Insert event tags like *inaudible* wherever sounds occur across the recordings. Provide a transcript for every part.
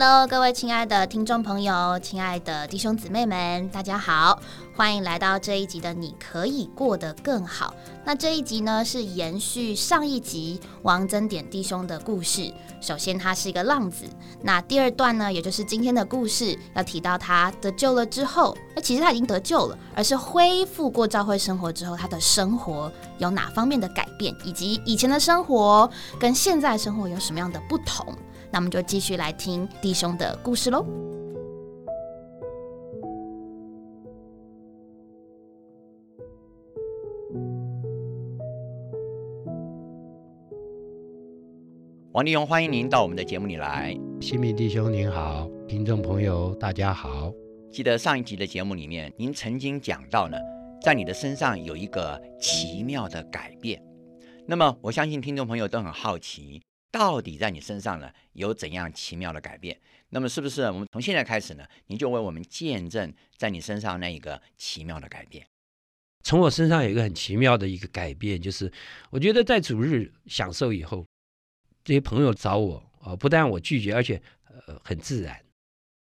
Hello，各位亲爱的听众朋友，亲爱的弟兄姊妹们，大家好，欢迎来到这一集的《你可以过得更好》。那这一集呢，是延续上一集王增典弟兄的故事。首先，他是一个浪子。那第二段呢，也就是今天的故事，要提到他得救了之后，那其实他已经得救了，而是恢复过教会生活之后，他的生活有哪方面的改变，以及以前的生活跟现在生活有什么样的不同。那我们就继续来听弟兄的故事喽。王立荣，欢迎您到我们的节目里来。新民弟兄您好，听众朋友大家好。记得上一集的节目里面，您曾经讲到呢，在你的身上有一个奇妙的改变。那么，我相信听众朋友都很好奇。到底在你身上呢有怎样奇妙的改变？那么是不是我们从现在开始呢，您就为我们见证在你身上那一个奇妙的改变？从我身上有一个很奇妙的一个改变，就是我觉得在主日享受以后，这些朋友找我啊，不但我拒绝，而且呃很自然。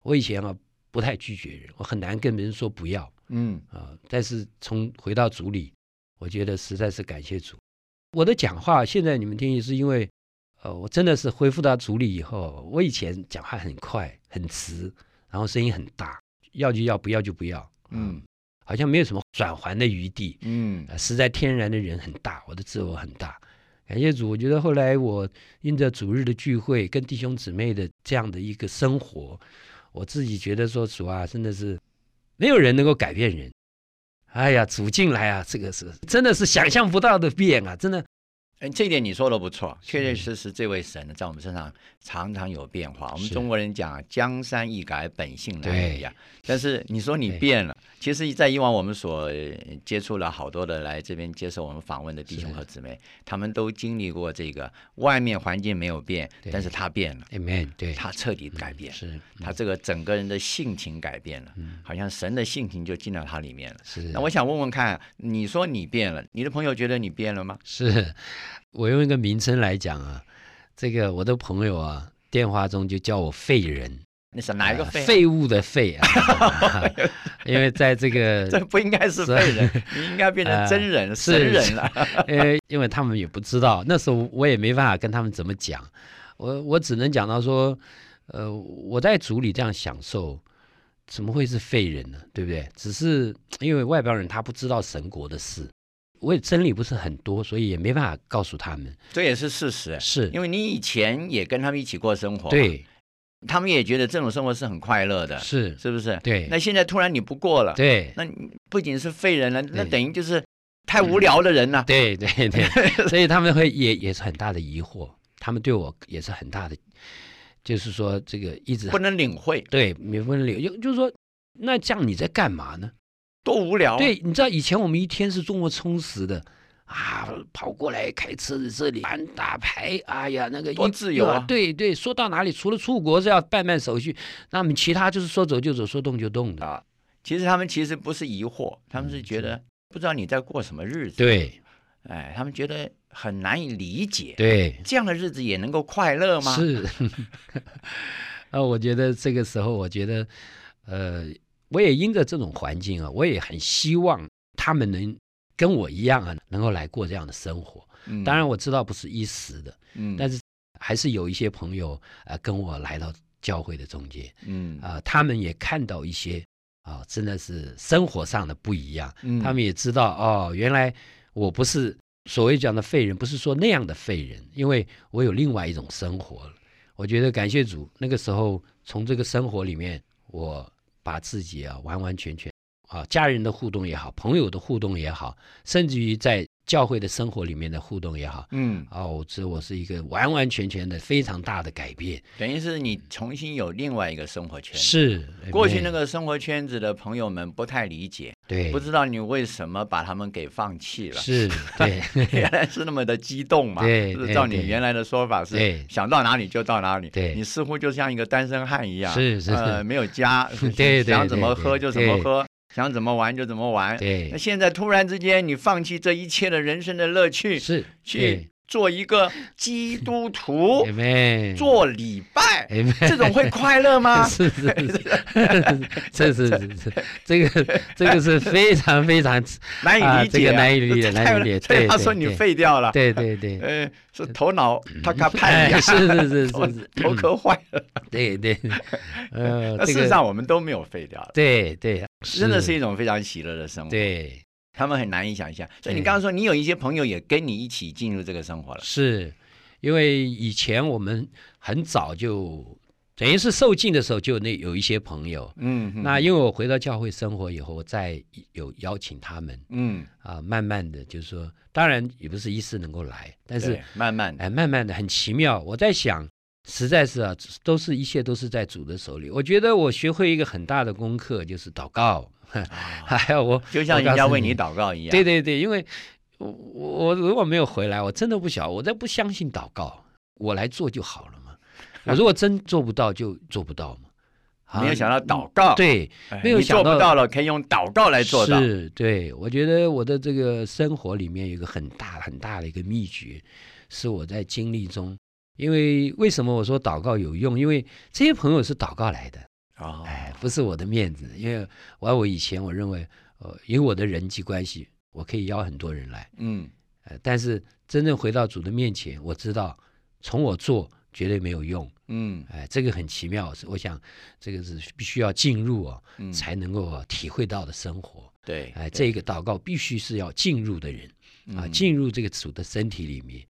我以前啊不太拒绝人，我很难跟别人说不要，嗯啊，但是从回到组里，我觉得实在是感谢主。我的讲话现在你们听，是因为。呃，我真的是恢复到组里以后，我以前讲话很快很直，然后声音很大，要就要，不要就不要，嗯，好像没有什么转环的余地，嗯，实在天然的人很大，我的自我很大。感谢主，我觉得后来我因着主日的聚会，跟弟兄姊妹的这样的一个生活，我自己觉得说主啊，真的是没有人能够改变人。哎呀，主进来啊，这个是真的是想象不到的变啊，真的。哎，这点你说的不错，确确实实，这位神呢，在我们身上常常有变化。我们中国人讲“江山易改，本性难移”呀。但是你说你变了，其实，在以往我们所接触了好多的来这边接受我们访问的弟兄和姊妹，他们都经历过这个外面环境没有变，但是他变了，Amen。对，他彻底改变，是他这个整个人的性情改变了，好像神的性情就进到他里面了。是。那我想问问看，你说你变了，你的朋友觉得你变了吗？是。我用一个名称来讲啊，这个我的朋友啊，电话中就叫我废人。那是哪一个废？废物的废啊！*laughs* 因为在这个 *laughs* 这不应该是废人，你应该变成真人、神人了。呃，因为他们也不知道，那时候我也没办法跟他们怎么讲，我我只能讲到说，呃，我在组里这样享受，怎么会是废人呢？对不对？只是因为外边人他不知道神国的事。我也真理不是很多，所以也没办法告诉他们。这也是事实，是因为你以前也跟他们一起过生活，对，他们也觉得这种生活是很快乐的，是是不是？对。那现在突然你不过了，对，那不仅是废人了，那等于就是太无聊的人了。对对对，*laughs* 所以他们会也也是很大的疑惑，他们对我也是很大的，就是说这个一直不能领会，对，没不能领，就就是说，那这样你在干嘛呢？多无聊！对，你知道以前我们一天是多么充实的啊！跑过来开车子这里玩打牌，哎呀，那个多自由啊！对对，说到哪里除了出国是要办办手续，那么其他就是说走就走，说动就动的啊。其实他们其实不是疑惑，他们是觉得不知道你在过什么日子。对，哎，他们觉得很难以理解。对，这样的日子也能够快乐吗？是。*laughs* 啊，我觉得这个时候，我觉得，呃。我也因着这种环境啊，我也很希望他们能跟我一样啊，能够来过这样的生活。当然我知道不是一时的，嗯，但是还是有一些朋友啊跟我来到教会的中间，嗯啊，他们也看到一些啊，真的是生活上的不一样。他们也知道哦，原来我不是所谓讲的废人，不是说那样的废人，因为我有另外一种生活了。我觉得感谢主，那个时候从这个生活里面我。把自己啊完完全全啊家人的互动也好，朋友的互动也好，甚至于在。教会的生活里面的互动也好，嗯，哦，这我是一个完完全全的非常大的改变，等于是你重新有另外一个生活圈，是过去那个生活圈子的朋友们不太理解，对，不知道你为什么把他们给放弃了，是，*laughs* 对，原来是那么的激动嘛，对，是照你原来的说法是，想到哪里就到哪里，对你似乎就像一个单身汉一样，是是，呃，没有家，*laughs* 对，想怎么喝就怎么喝。想怎么玩就怎么玩。对，那现在突然之间你放弃这一切的人生的乐趣，是去做一个基督徒，做礼拜，这种会快乐吗？*laughs* 是是是是是是，这个这个是非常非常难以理解，难以理解，难以理解。所以他说你废掉了，对对对，呃，是头脑他他判是是是是头壳坏了，*laughs* 对对，呃，事实上我们都没有废掉，对对，真的是一种非常喜乐的生活，对。他们很难以想象，所以你刚刚说你有一些朋友也跟你一起进入这个生活了，是因为以前我们很早就等于是受尽的时候就那有一些朋友，嗯，那因为我回到教会生活以后，再有邀请他们，嗯。啊，慢慢的就是说，当然也不是一次能够来，但是慢慢哎，慢慢的很奇妙。我在想，实在是啊，都是一切都是在主的手里。我觉得我学会一个很大的功课，就是祷告。*laughs* 还有我，就像人家为你祷告一样。对对对，因为我我如果没有回来，我真的不晓，我再不相信祷告，我来做就好了嘛。*laughs* 我如果真做不到，就做不到嘛。没有想到祷告，对，没有想到了可以用祷告来做到。是，对，我觉得我的这个生活里面有一个很大很大的一个秘诀，是我在经历中。因为为什么我说祷告有用？因为这些朋友是祷告来的。哦，哎，不是我的面子，因为我我以前我认为，呃，以我的人际关系，我可以邀很多人来，嗯，呃，但是真正回到主的面前，我知道从我做绝对没有用，嗯，哎，这个很奇妙，是我想这个是必须要进入哦，才能够体会到的生活，对，哎，这个祷告必须是要进入的人啊，进入这个主的身体里面。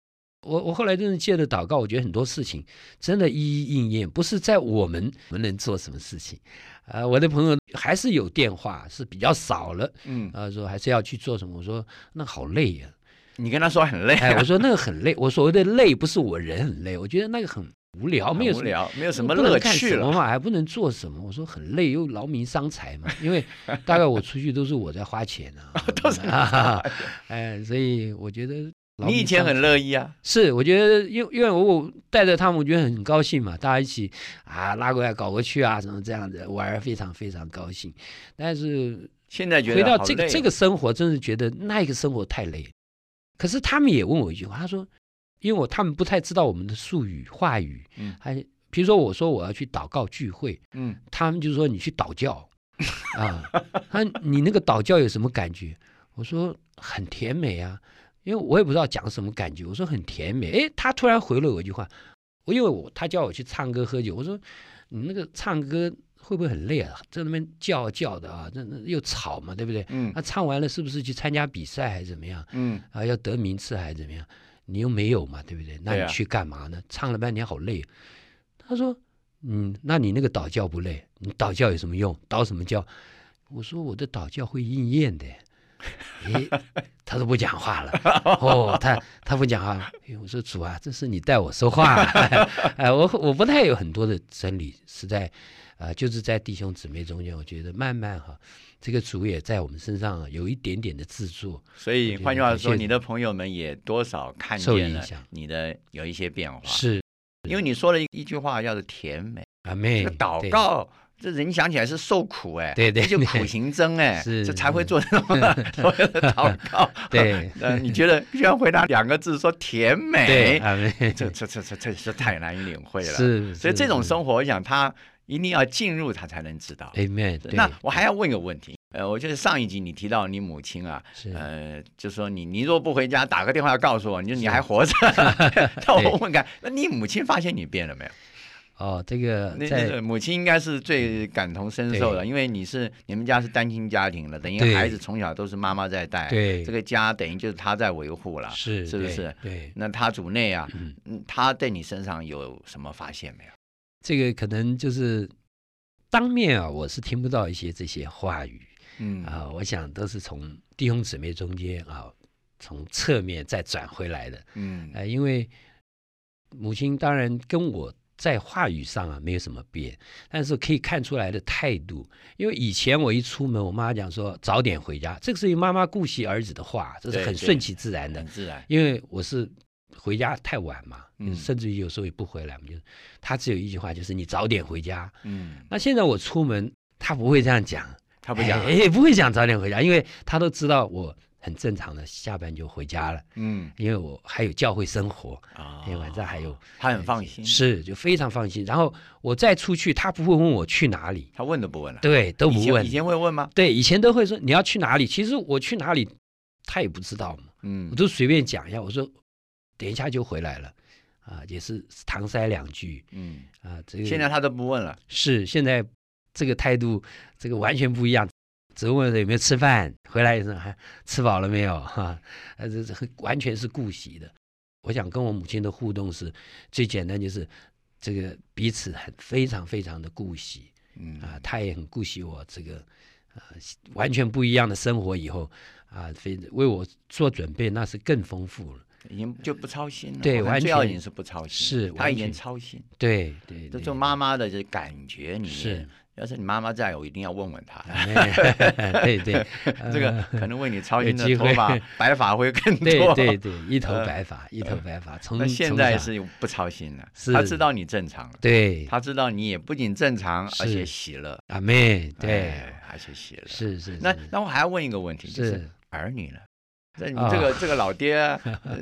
我我后来真的借着祷告，我觉得很多事情真的一一应验，不是在我们我们能做什么事情，啊，我的朋友还是有电话是比较少了，嗯，啊，说还是要去做什么，我说那好累呀，你跟他说很累，哎，我说那个很累，我所谓的累不是我人很累，我觉得那个很无聊，没有无聊，没有什么乐趣了嘛，还不能做什么，我说很累又劳民伤财嘛，因为大概我出去都是我在花钱啊，*laughs* 都是，*laughs* 哎，所以我觉得。你以前很乐意啊，是，我觉得，因因为我带着他们，我觉得很高兴嘛，大家一起啊拉过来搞过去啊，什么这样子玩，非常非常高兴。但是现在觉得回到这个这个生活，真是觉得那个生活太累。可是他们也问我一句话，他说，因为我他们不太知道我们的术语话语，嗯，还比如说我说我要去祷告聚会，嗯，他们就说你去祷教 *laughs* 啊，他你那个祷教有什么感觉？我说很甜美啊。因为我也不知道讲什么感觉，我说很甜美，哎，他突然回了我一句话，我因为我他叫我去唱歌喝酒，我说你那个唱歌会不会很累啊？在那边叫叫的啊，那那又吵嘛，对不对？嗯。那唱完了是不是去参加比赛还是怎么样？嗯。啊，要得名次还是怎么样？你又没有嘛，对不对？那你去干嘛呢？唱了半天好累。他说，嗯，那你那个祷教不累？你祷教有什么用？祷什么教？我说我的祷教会应验的。*laughs* 诶，他都不讲话了。哦，他他不讲话。哎我说主啊，这是你带我说话。*laughs* 哎，我我不太有很多的真理，是在啊，就是在弟兄姊妹中间，我觉得慢慢哈，这个主也在我们身上有一点点的自作。所以换句话说，你的朋友们也多少看见了你的有一些变化。是，因为你说了一句话，叫做甜美啊，美祷告。这人想起来是受苦哎，对对，就苦行僧哎，是这才会做这种 *laughs* 所有的祷告。*laughs* 对，*laughs* 呃，你觉得需要回答两个字说甜美，这这这这这是太难以领会了。是，所以这种生活，我想他一定要进入，他才能知道。Amen。那我还要问个问题，呃，我觉得上一集你提到你母亲啊，呃，就说你你若不回家，打个电话告诉我，你说你还活着。那我问问看，那你母亲发现你变了没有？哦，这个那那个母亲应该是最感同身受的，因为你是你们家是单亲家庭了，等于孩子从小都是妈妈在带，对，这个家等于就是她在维护了，是是不是？对，那他主内啊，嗯，他在你身上有什么发现没有？这个可能就是当面啊，我是听不到一些这些话语，嗯啊，我想都是从弟兄姊妹中间啊，从侧面再转回来的，嗯，呃，因为母亲当然跟我。在话语上啊，没有什么变，但是可以看出来的态度。因为以前我一出门，我妈讲说早点回家，这个是妈妈顾惜儿子的话，这是很顺其自然的。很自然。因为我是回家太晚嘛，甚至于有时候也不回来嘛，就是他只有一句话，就是你早点回家。嗯。那现在我出门，他不会这样讲，他不讲，哎，不会讲早点回家，因为他都知道我很正常的下班就回家了，嗯。因为我还有教会生活，啊。因为晚上还有他很放心，是就非常放心。然后我再出去，他不会问我去哪里，他问都不问了，对，都不问。以前以。前会问吗？对，以前都会说你要去哪里，其实我去哪里他也不知道嘛，嗯。我都随便讲一下，我说等一下就回来了，啊，也是搪塞两句。嗯，啊。这个现在他都不问了，是现在这个态度，这个完全不一样。只问有没有吃饭，回来以后还吃饱了没有 *laughs* 哈？呃，这这完全是顾惜的。我想跟我母亲的互动是最简单，就是这个彼此很非常非常的顾惜嗯啊，她也很顾惜我这个呃完全不一样的生活以后啊，非为我做准备，那是更丰富了。已经就不操心了。对完我看最要全紧是不操心，是他已经操心，对对，做妈妈的这感觉里面是，要是你妈妈在，我一定要问问她。哎对 *laughs* 对，*laughs* 这个可能为你操心的头发白发会更多。对对对，一头 *laughs* 白发，一头白发。从那现在是不操心了，是他知道你正常了，对他知道你也不仅正常，而且喜乐，阿妹，对，哎而且喜乐。是是。那那我还要问一个问题，就是是儿女呢？这你啊这个 *laughs* 这个老爹，呃，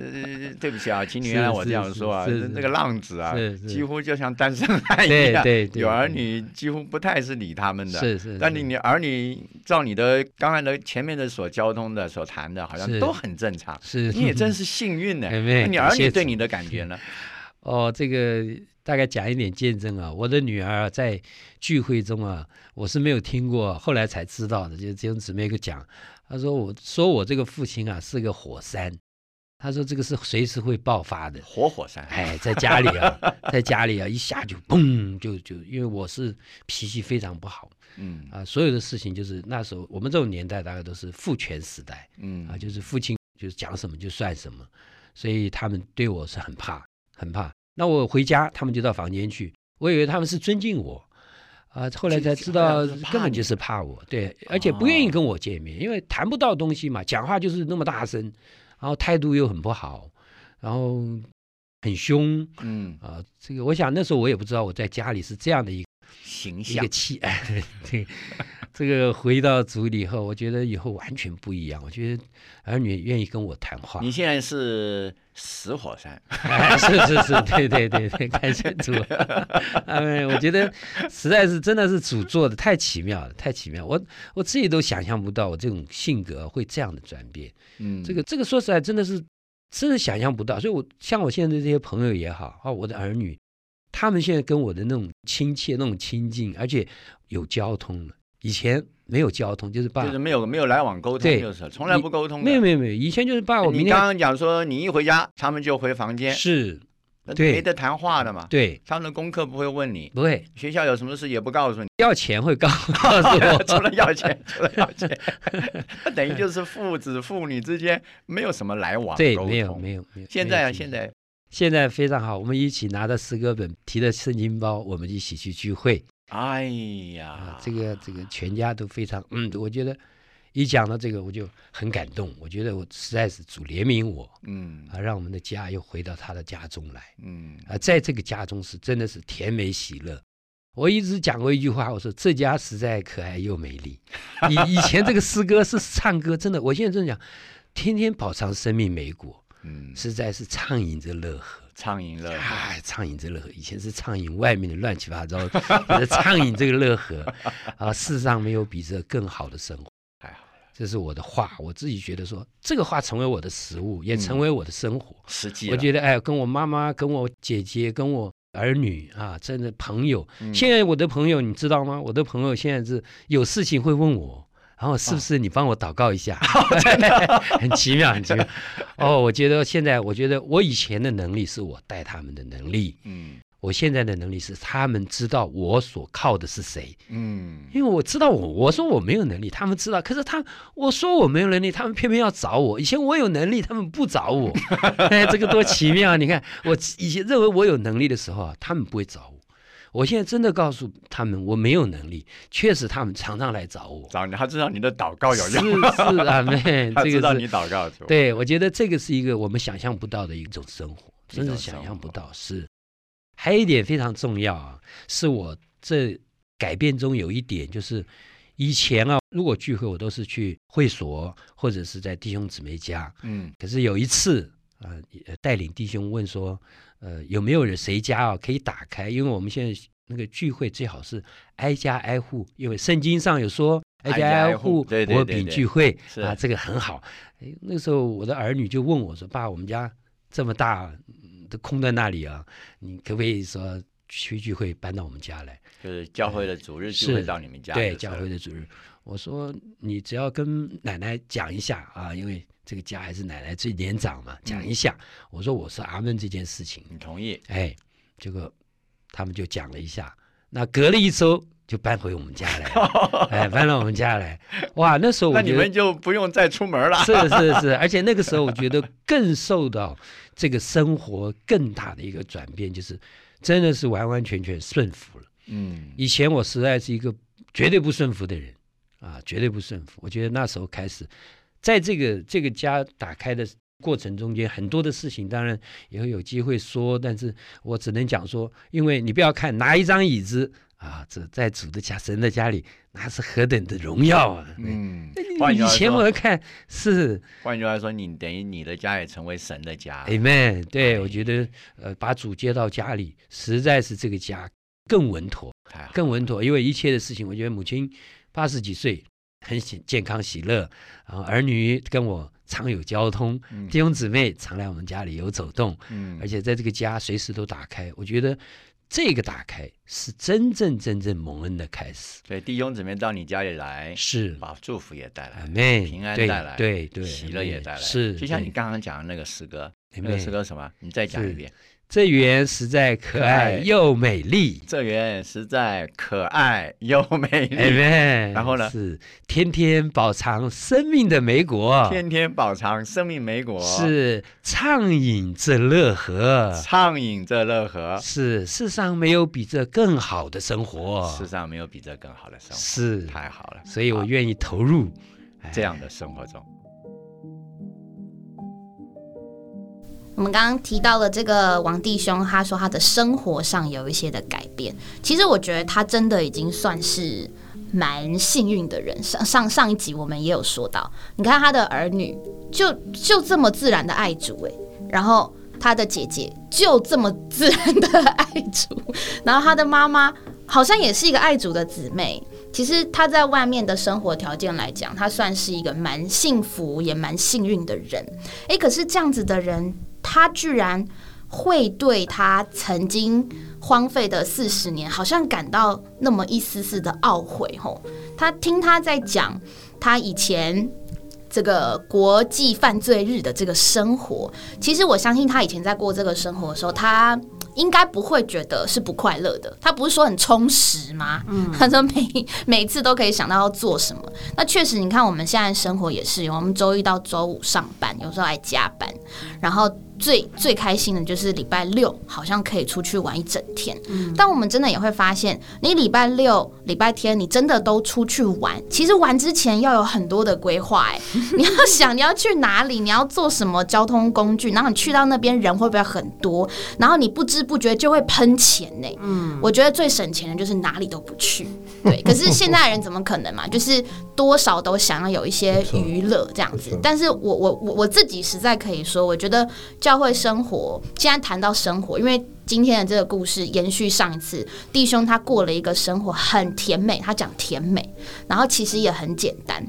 对不起啊，请你原谅我这样说啊，是是是这个浪子啊几乎就像单身汉一样，对对对，有儿女几乎不太是理他们的。是是，但你你儿女照你的刚才的前面的所交通的所谈的，好像都很正常。是你也真是幸运呢。*laughs* 那你儿女对你的感觉呢？*laughs* 哦，这个大概讲一点见证啊。我的女儿在聚会中啊，我是没有听过，后来才知道的。就是弟兄姊妹给讲，她说我说我这个父亲啊是个火山，他说这个是随时会爆发的。活火山，哎，在家里啊，在家里啊，一下就砰，就就因为我是脾气非常不好嗯啊，所有的事情就是那时候我们这种年代大概都是父权时代嗯啊，就是父亲就是讲什么就算什么，所以他们对我是很怕很怕。那我回家，他们就到房间去，我以为他们是尊敬我。啊，后来才知道根本就是。怕我，对，而且不愿意跟我见面，因为谈不到东西嘛，讲话就是那么大声，然后态度又很不好，然后很凶，嗯，啊，这个我想那时候我也不知道我在家里是这样的一个一形象一个气，哎，*laughs* 对，这个回到组里以后，我觉得以后完全不一样。我觉得儿女愿意跟我谈话，你现在是死火山，哎是是是，对对对对，感谢主。*laughs* 哎，我觉得实在是真的是主做的太奇妙了，太奇妙。我我自己都想象不到我这种性格会这样的转变。嗯，这个这个说实在真的是真的想象不到，所以我像我现在的这些朋友也好啊，我的儿女，他们现在跟我的那种亲切、那种亲近，而且有交通了。以前没有交通，就是爸就是没有没有来往沟通，就是从来不沟通。没有没有没有，以前就是爸，我明天你刚刚讲说，你一回家，他们就回房间，是那对。没得谈话的嘛。对，他们的功课不会问你，不会。学校有什么事也不告诉你，要钱会告告诉我，*laughs* 除了要钱，除了要钱，*laughs* 那等于就是父子父女之间没有什么来往对，没有没有没有。现在啊，现在。现在非常好，我们一起拿着诗歌本，提着圣经包，我们一起去聚会。哎啊呀，，这个这个全家都非常，嗯，我觉得一讲到这个我就很感动，我觉得我实在是主怜悯我嗯啊，让我们的家又回到他的家中来嗯啊，在这个家中是真的是甜美喜乐。我一直讲过一句话，我说这家实在可爱又美丽。*laughs* 以以前这个诗歌是唱歌，真的，我现在真的讲，天天饱尝生命美果，嗯，实在是畅饮着乐呵。畅饮乐，哎，畅饮这乐呵，以前是畅饮外面的乱七八糟，*laughs* 现在畅饮这个乐呵啊，世上没有比这更好的生活。这是我的话，我自己觉得说，这个话成为我的食物，也成为我的生活。实际，我觉得，哎，跟我妈妈、跟我姐姐、跟我儿女啊，真的朋友。嗯现在我的朋友，你知道吗？我的朋友现在是有事情会问我。然后是不是你帮我祷告一下？*laughs* *laughs* 很奇妙，很奇妙。*laughs* 哦，我觉得现在，我觉得我以前的能力是我带他们的能力，嗯我现在的能力是他们知道我所靠的是谁。嗯，因为我知道我我说我没有能力，他们知道，可是他我说我没有能力，他们偏偏要找我。以前我有能力，他们不找我，哎，这个多奇妙！你看，我以前认为我有能力的时候啊，他们不会找我。我现在真的告诉他们我没有能力，确实他们常常来找我。找你，他知道你的祷告有是用，是啊，*laughs* 妹，*laughs* 他这个是知道你祷告，对，我觉得这个是一个我们想象不到的一种生活，真是想象不到。是，还有一点非常重要啊，是我这改变中有一点，就是以前啊，如果聚会，我都是去会所或者是在弟兄姊妹家。嗯，可是有一次，呃，带领弟兄问说，呃，有没有人谁家啊可以打开？因为我们现在那个聚会最好是挨家挨户，因为圣经上有说挨家挨户我饼聚会啊，这个很好。哎，那时候我的儿女就问我说：“爸，我们家这么大，都空在那里啊，你可不可以说去聚会搬到我们家来？”就是教会的主日聚会到你们家，对教会的主日。我说你只要跟奶奶讲一下啊，因为这个家还是奶奶最年长嘛，讲一下。我说我是阿门这件事情，你同意？哎，这个他们就讲了一下。那隔了一周就搬回我们家来，*laughs* 哎，搬到我们家来。哇，那时候那你们就不用再出门了。是是是，而且那个时候我觉得更受到这个生活更大的一个转变，就是真的是完完全全顺服了。嗯，以前我实在是一个绝对不顺服的人啊，绝对不顺服。我觉得那时候开始，在这个这个家打开的过程中间，很多的事情当然也会有机会说，但是我只能讲说，因为你不要看拿一张椅子啊，这在主的家、神的家里，那是何等的荣耀啊！嗯，以前我看是，换句话说，你等于你的家也成为神的家。Amen。对，我觉得呃，把主接到家里，实在是这个家。更稳妥，更稳妥，因为一切的事情，我觉得母亲八十几岁，很喜健康喜乐，然后儿女跟我常有交通，弟兄姊妹常来我们家里有走动，嗯，而且在这个家随时都打开，我觉得这个打开是真正真正蒙恩的开始。对，弟兄姊妹到你家里来，是把祝福也带来，平安带来，对对，喜乐也带来，是。就像你刚刚讲的那个诗歌，那个诗歌什么？你再讲一遍。这园实在可爱又美丽，这园实在可爱又美丽。然后呢？是天天饱尝生命的美果，天天饱尝生命美果，是畅饮这乐河，畅饮这乐河。是世上没有比这更好的生活，世上没有比这更好的生活，是太好了。所以我愿意投入这样的生活中。我们刚刚提到了这个王弟兄，他说他的生活上有一些的改变。其实我觉得他真的已经算是蛮幸运的人。上上上一集我们也有说到，你看他的儿女就就这么自然的爱主诶，然后他的姐姐就这么自然的爱主，然后他的妈妈好像也是一个爱主的姊妹。其实他在外面的生活条件来讲，他算是一个蛮幸福也蛮幸运的人。诶，可是这样子的人。他居然会对他曾经荒废的四十年，好像感到那么一丝丝的懊悔。吼，他听他在讲他以前这个国际犯罪日的这个生活，其实我相信他以前在过这个生活的时候，他。应该不会觉得是不快乐的，他不是说很充实吗？嗯，他说每每次都可以想到要做什么。那确实，你看我们现在生活也是，我们周一到周五上班，有时候还加班，然后。最最开心的就是礼拜六，好像可以出去玩一整天。但我们真的也会发现，你礼拜六、礼拜天，你真的都出去玩，其实玩之前要有很多的规划。哎，*laughs* 你要想你要去哪里，你要坐什么交通工具，然后你去到那边人会不会很多？然后你不知不觉就会喷钱呢。嗯，我觉得最省钱的就是哪里都不去。对，可是现代人怎么可能嘛？就是多少都想要有一些娱乐这样子。但是我我我我自己实在可以说，我觉得教会生活，现在谈到生活，因为今天的这个故事延续上一次，弟兄他过了一个生活很甜美，他讲甜美，然后其实也很简单。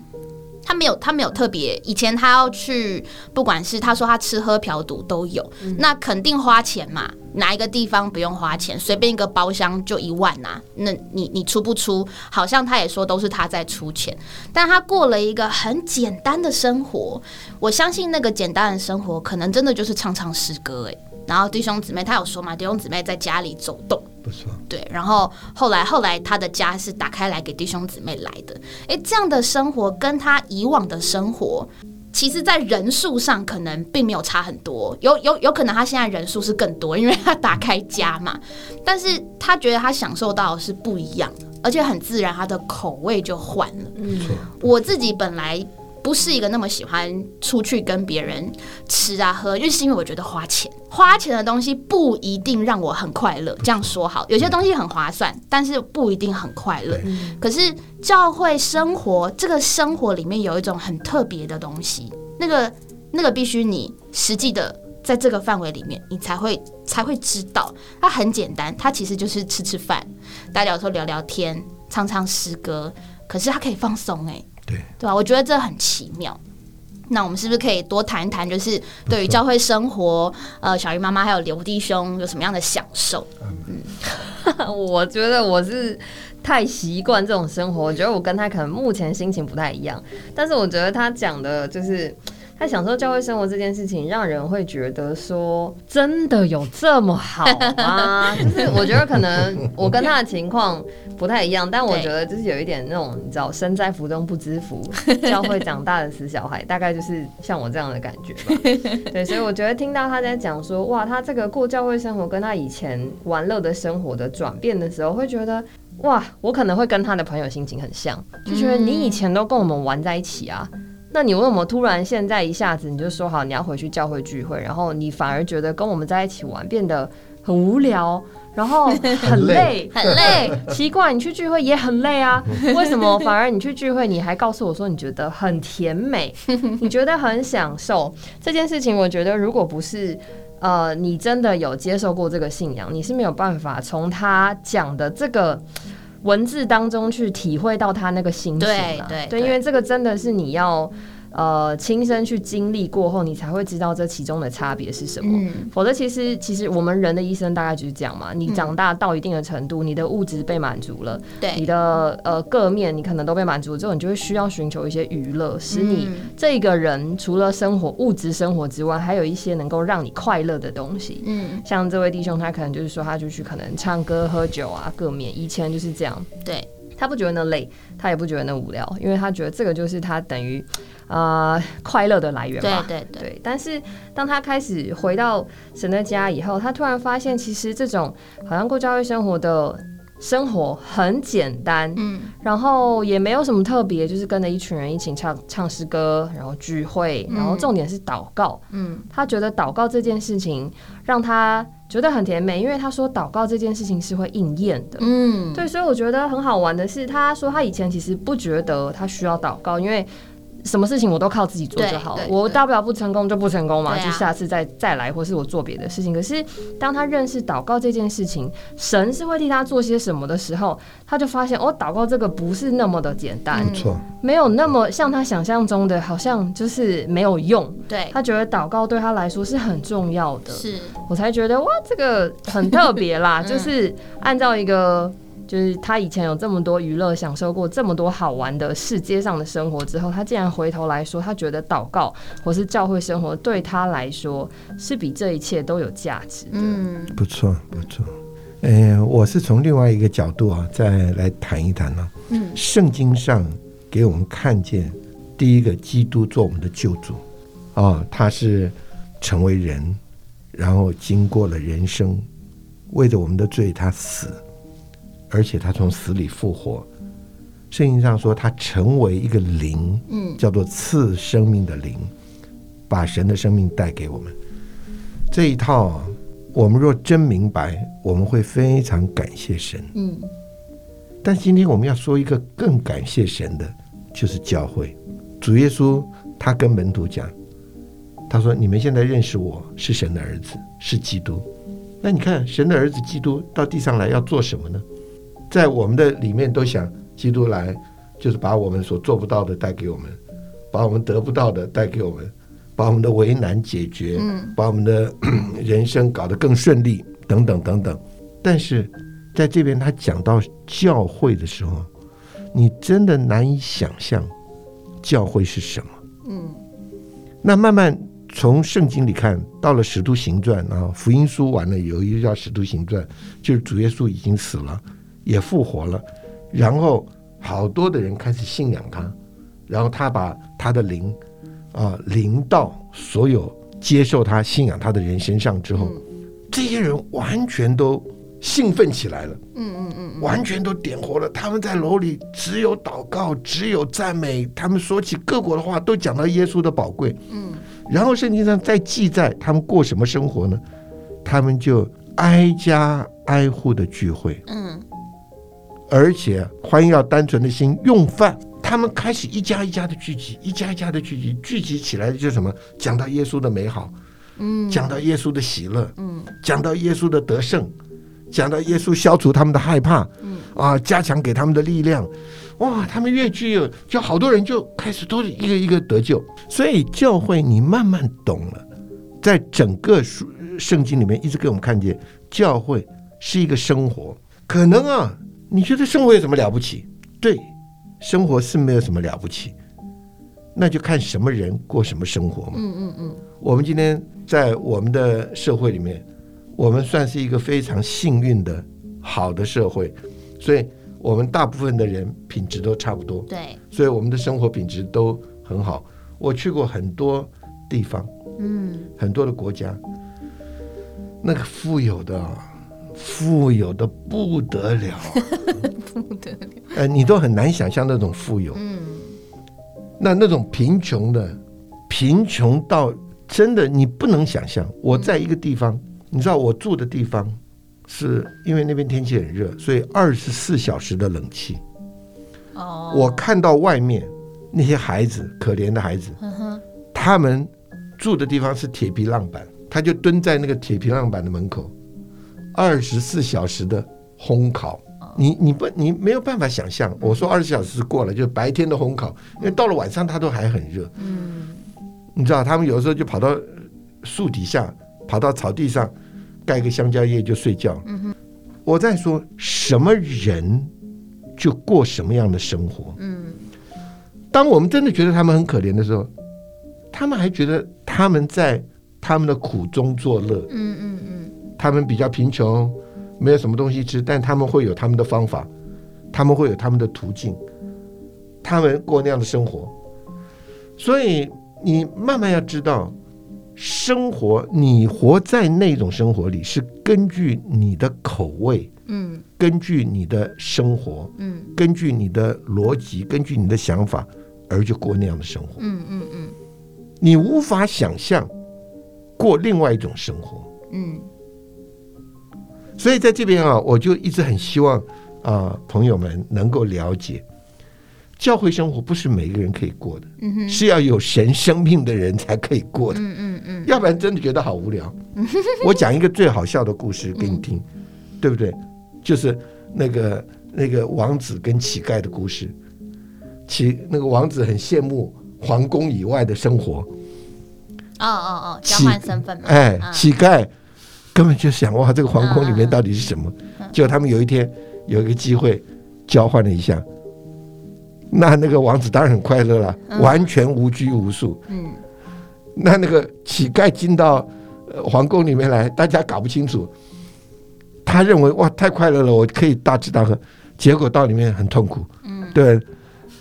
他没有，他没有特别。以前他要去，不管是他说他吃喝嫖赌都有，那肯定花钱嘛。哪一个地方不用花钱？随便一个包厢就一万呐。那你你出不出？好像他也说都是他在出钱，但他过了一个很简单的生活。我相信那个简单的生活，可能真的就是唱唱诗歌诶。然后弟兄姊妹，他有说嘛？弟兄姊妹在家里走动，不错。对，然后后来后来他的家是打开来给弟兄姊妹来的。诶，这样的生活跟他以往的生活，其实在人数上可能并没有差很多。有有有可能他现在人数是更多，因为他打开家嘛。但是他觉得他享受到的是不一样的，而且很自然，他的口味就换了。嗯，我自己本来。不是一个那么喜欢出去跟别人吃啊喝，就是因为我觉得花钱，花钱的东西不一定让我很快乐。这样说好，有些东西很划算，但是不一定很快乐。可是教会生活这个生活里面有一种很特别的东西，那个那个必须你实际的在这个范围里面，你才会才会知道。它很简单，它其实就是吃吃饭，大家有时候聊聊天，唱唱诗歌，可是它可以放松哎。对对吧？我觉得这很奇妙。那我们是不是可以多谈一谈，就是对于教会生活，呃，小鱼妈妈还有刘弟兄有什么样的享受？嗯，*laughs* 我觉得我是太习惯这种生活，我觉得我跟他可能目前心情不太一样，但是我觉得他讲的就是。他享受教会生活这件事情，让人会觉得说，真的有这么好吗？*laughs* 就是我觉得可能我跟他的情况不太一样，但我觉得就是有一点那种你知道，身在福中不知福，教会长大的死小孩，大概就是像我这样的感觉吧。*laughs* 对，所以我觉得听到他在讲说，哇，他这个过教会生活跟他以前玩乐的生活的转变的时候，会觉得哇，我可能会跟他的朋友心情很像，就觉得你以前都跟我们玩在一起啊。那你为什么突然现在一下子你就说好你要回去教会聚会，然后你反而觉得跟我们在一起玩变得很无聊，然后 *laughs* 很累 *laughs* 很累？奇怪，你去聚会也很累啊，为什么反而你去聚会你还告诉我说你觉得很甜美，*laughs* 你觉得很享受这件事情？我觉得如果不是呃你真的有接受过这个信仰，你是没有办法从他讲的这个。文字当中去体会到他那个心情啊，对对，因为这个真的是你要。呃，亲身去经历过后，你才会知道这其中的差别是什么。否则，其实其实我们人的一生大概就是这样嘛。你长大到一定的程度，你的物质被满足了，对，你的呃各面你可能都被满足之后，你就会需要寻求一些娱乐，使你这个人除了生活物质生活之外，还有一些能够让你快乐的东西。嗯，像这位弟兄，他可能就是说，他就去可能唱歌、喝酒啊，各面以前就是这样。对，他不觉得那累，他也不觉得那无聊，因为他觉得这个就是他等于。啊，快乐的来源吧。对对对。但是当他开始回到神的家以后，他突然发现，其实这种好像过教会生活的生活很简单，嗯，然后也没有什么特别，就是跟着一群人一起唱唱诗歌，然后聚会，然后重点是祷告。嗯，他觉得祷告这件事情让他觉得很甜美，因为他说祷告这件事情是会应验的。嗯，对，所以我觉得很好玩的是，他说他以前其实不觉得他需要祷告，因为。什么事情我都靠自己做就好了，我大不了不成功就不成功嘛，就下次再再来，或是我做别的事情。可是当他认识祷告这件事情，神是会替他做些什么的时候，他就发现哦，祷告这个不是那么的简单，没错，没有那么像他想象中的，好像就是没有用。对他觉得祷告对他来说是很重要的，是我才觉得哇，这个很特别啦，*laughs* 就是按照一个。就是他以前有这么多娱乐，享受过这么多好玩的世界上的生活之后，他竟然回头来说，他觉得祷告或是教会生活对他来说是比这一切都有价值的。嗯，不错不错。嗯，我是从另外一个角度啊，再来谈一谈呢。嗯，圣经上给我们看见第一个基督做我们的救主啊，他是成为人，然后经过了人生，为着我们的罪他死。而且他从死里复活，圣经上说他成为一个灵，嗯，叫做赐生命的灵，把神的生命带给我们。这一套，我们若真明白，我们会非常感谢神，嗯。但今天我们要说一个更感谢神的，就是教会。主耶稣他跟门徒讲，他说：“你们现在认识我是神的儿子，是基督。那你看，神的儿子基督到地上来要做什么呢？”在我们的里面都想，基督来就是把我们所做不到的带给我们，把我们得不到的带给我们，把我们的为难解决，把我们的 *clears throat* 人生搞得更顺利，等等等等。但是在这边他讲到教会的时候，你真的难以想象教会是什么。嗯，那慢慢从圣经里看到了使徒行传啊，福音书完了有一个叫使徒行传，就是主耶稣已经死了。也复活了，然后好多的人开始信仰他，然后他把他的灵啊灵到所有接受他信仰他的人身上之后，这些人完全都兴奋起来了，嗯嗯嗯，完全都点活了。他们在楼里只有祷告，只有赞美。他们说起各国的话，都讲到耶稣的宝贵。嗯，然后圣经上再记载他们过什么生活呢？他们就挨家挨户的聚会，嗯，而且欢要单纯的心用饭。他们开始一家一家的聚集，一家一家的聚集，聚集起来的就是什么？讲到耶稣的美好，嗯，讲到耶稣的喜乐，嗯，讲到耶稣的得胜。讲到耶稣消除他们的害怕，嗯啊，加强给他们的力量，哇，他们越具有，就好多人就开始都是一个一个得救。所以教会你慢慢懂了，在整个书圣经里面一直给我们看见，教会是一个生活。可能啊，你觉得生活有什么了不起？对，生活是没有什么了不起，那就看什么人过什么生活嘛。嗯嗯嗯。我们今天在我们的社会里面。我们算是一个非常幸运的好的社会，所以我们大部分的人品质都差不多。对，所以我们的生活品质都很好。我去过很多地方，嗯，很多的国家，那个富有的，富有的不得了，*laughs* 不得了。呃，你都很难想象那种富有。嗯，那那种贫穷的，贫穷到真的你不能想象。我在一个地方。你知道我住的地方，是因为那边天气很热，所以二十四小时的冷气。哦。我看到外面那些孩子，可怜的孩子，他们住的地方是铁皮浪板，他就蹲在那个铁皮浪板的门口，二十四小时的烘烤。你你不你没有办法想象。我说二十四小时过了，就是白天的烘烤，因为到了晚上它都还很热。嗯。你知道他们有的时候就跑到树底下。跑到草地上盖个香蕉叶就睡觉。嗯我在说什么人就过什么样的生活。嗯，当我们真的觉得他们很可怜的时候，他们还觉得他们在他们的苦中作乐。嗯嗯嗯，他们比较贫穷，没有什么东西吃，但他们会有他们的方法，他们会有他们的途径，他们过那样的生活。所以你慢慢要知道。生活，你活在那种生活里，是根据你的口味，嗯，根据你的生活，嗯，根据你的逻辑，根据你的想法，而就过那样的生活，嗯嗯嗯，你无法想象过另外一种生活，嗯，所以在这边啊，我就一直很希望啊，朋友们能够了解。教会生活不是每个人可以过的，是要有神生命的人才可以过的。嗯嗯嗯，要不然真的觉得好无聊。*laughs* 我讲一个最好笑的故事给你听，对不对？就是那个那个王子跟乞丐的故事。乞那个王子很羡慕皇宫以外的生活。哦哦哦，交换身份嘛。哎，乞丐根本就想哇，这个皇宫里面到底是什么？结果他们有一天有一个机会交换了一下。那那个王子当然很快乐了，完全无拘无束。嗯，那那个乞丐进到皇宫里面来，大家搞不清楚。他认为哇，太快乐了，我可以大吃大喝。结果到里面很痛苦。嗯，对，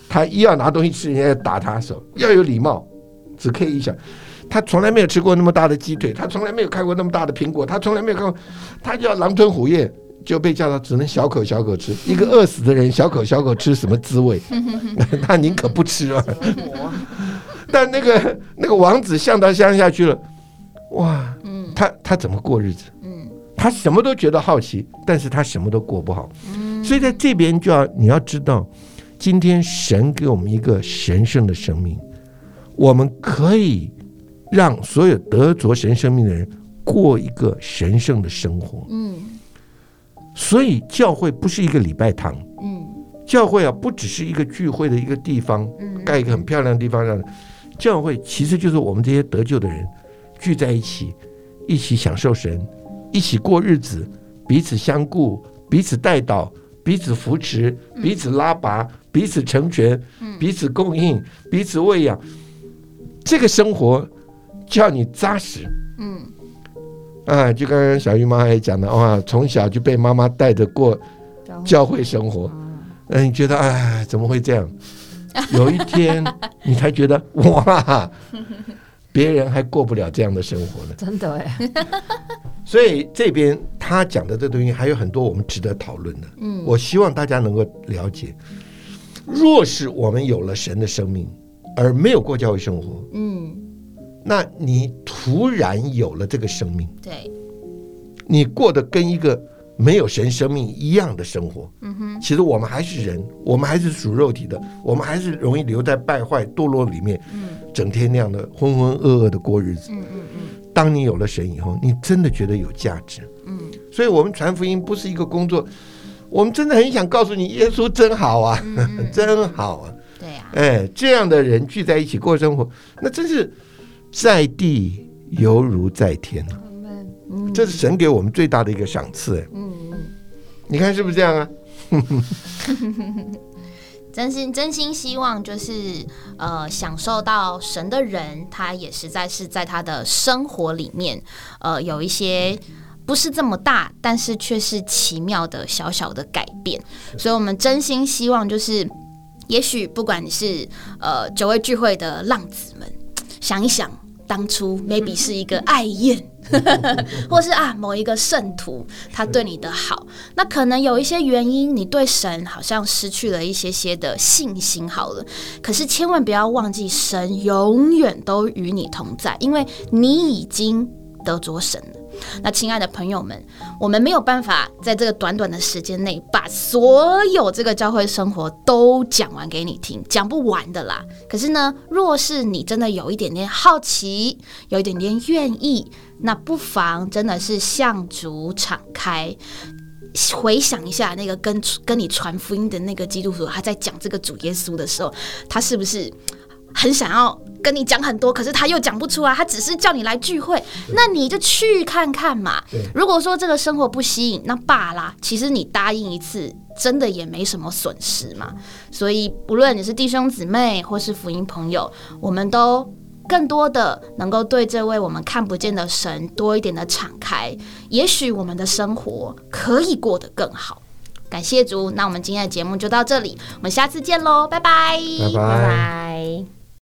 他一要拿东西吃，人家要打他手，要有礼貌，只可以一想。他从来没有吃过那么大的鸡腿，他从来没有看过那么大的苹果，他从来没有看过，他叫狼吞虎咽。就被叫到只能小口小口吃，一个饿死的人小口小口吃什么滋味？*laughs* 他宁可不吃啊。但那个那个王子向到乡下去了，哇，他他怎么过日子？嗯，他什么都觉得好奇，但是他什么都过不好。嗯，所以在这边就要你要知道，今天神给我们一个神圣的生命，我们可以让所有得着神生命的人过一个神圣的生活。嗯。所以教会不是一个礼拜堂，嗯，教会啊不只是一个聚会的一个地方，嗯，盖一个很漂亮的地方让教会其实就是我们这些得救的人聚在一起，一起享受神，一起过日子，彼此相顾，彼此带导，彼此扶持，彼此拉拔，彼此成全，彼此供应，彼此喂养，这个生活叫你扎实，嗯。啊，就刚刚小玉妈也讲的哇，从小就被妈妈带着过教会生活，嗯，你觉得哎，怎么会这样？有一天 *laughs* 你才觉得哇，别人还过不了这样的生活呢。真的哎，*laughs* 所以这边他讲的这东西还有很多我们值得讨论的。嗯，我希望大家能够了解，若是我们有了神的生命，而没有过教会生活，嗯，那你突然有了这个生命，对，你过得跟一个没有神生命一样的生活。嗯哼，其实我们还是人，我们还是属肉体的，我们还是容易留在败坏堕落里面，嗯，整天那样的浑浑噩噩的过日子。嗯嗯嗯。当你有了神以后，你真的觉得有价值。嗯，所以，我们传福音不是一个工作，我们真的很想告诉你，耶稣真好啊，*laughs* 真好啊。对呀，哎，这样的人聚在一起过生活，那真是在地犹如在天啊。这是神给我们最大的一个赏赐。嗯嗯，你看是不是这样啊？*laughs* 真心真心希望，就是呃，享受到神的人，他也实在是在他的生活里面，呃，有一些不是这么大，但是却是奇妙的小小的改变。所以，我们真心希望，就是也许不管你是呃九位聚会的浪子们，想一想。当初 maybe 是一个爱宴，*laughs* 或是啊某一个圣徒他对你的好，那可能有一些原因，你对神好像失去了一些些的信心。好了，可是千万不要忘记，神永远都与你同在，因为你已经得着神了。那亲爱的朋友们，我们没有办法在这个短短的时间内把所有这个教会生活都讲完给你听，讲不完的啦。可是呢，若是你真的有一点点好奇，有一点点愿意，那不妨真的是向主敞开，回想一下那个跟跟你传福音的那个基督徒，他在讲这个主耶稣的时候，他是不是？很想要跟你讲很多，可是他又讲不出来，他只是叫你来聚会，那你就去看看嘛。如果说这个生活不吸引，那罢啦。其实你答应一次，真的也没什么损失嘛。所以，不论你是弟兄姊妹或是福音朋友，我们都更多的能够对这位我们看不见的神多一点的敞开，也许我们的生活可以过得更好。感谢主，那我们今天的节目就到这里，我们下次见喽，拜拜，拜拜。